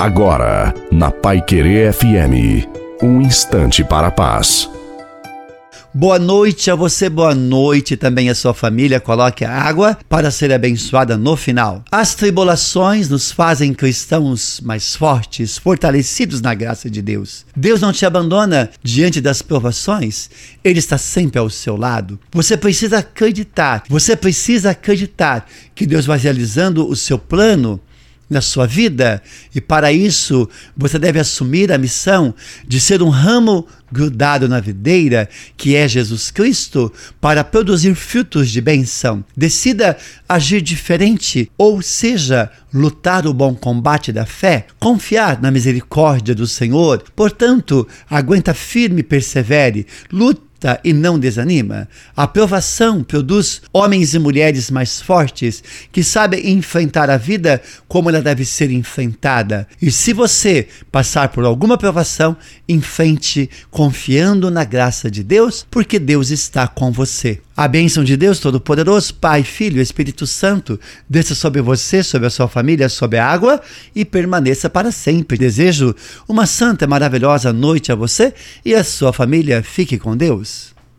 Agora, na Pai Querer FM, um instante para a paz. Boa noite a você, boa noite também a sua família. Coloque a água para ser abençoada no final. As tribulações nos fazem cristãos mais fortes, fortalecidos na graça de Deus. Deus não te abandona diante das provações, Ele está sempre ao seu lado. Você precisa acreditar, você precisa acreditar que Deus vai realizando o seu plano na sua vida, e para isso você deve assumir a missão de ser um ramo grudado na videira, que é Jesus Cristo, para produzir frutos de benção. Decida agir diferente, ou seja, lutar o bom combate da fé, confiar na misericórdia do Senhor. Portanto, aguenta firme e persevere, lute e não desanima. A provação produz homens e mulheres mais fortes que sabem enfrentar a vida como ela deve ser enfrentada. E se você passar por alguma provação, enfrente confiando na graça de Deus, porque Deus está com você. A bênção de Deus Todo-Poderoso, Pai, Filho e Espírito Santo, desça sobre você, sobre a sua família, sobre a água e permaneça para sempre. Desejo uma santa e maravilhosa noite a você e a sua família. Fique com Deus.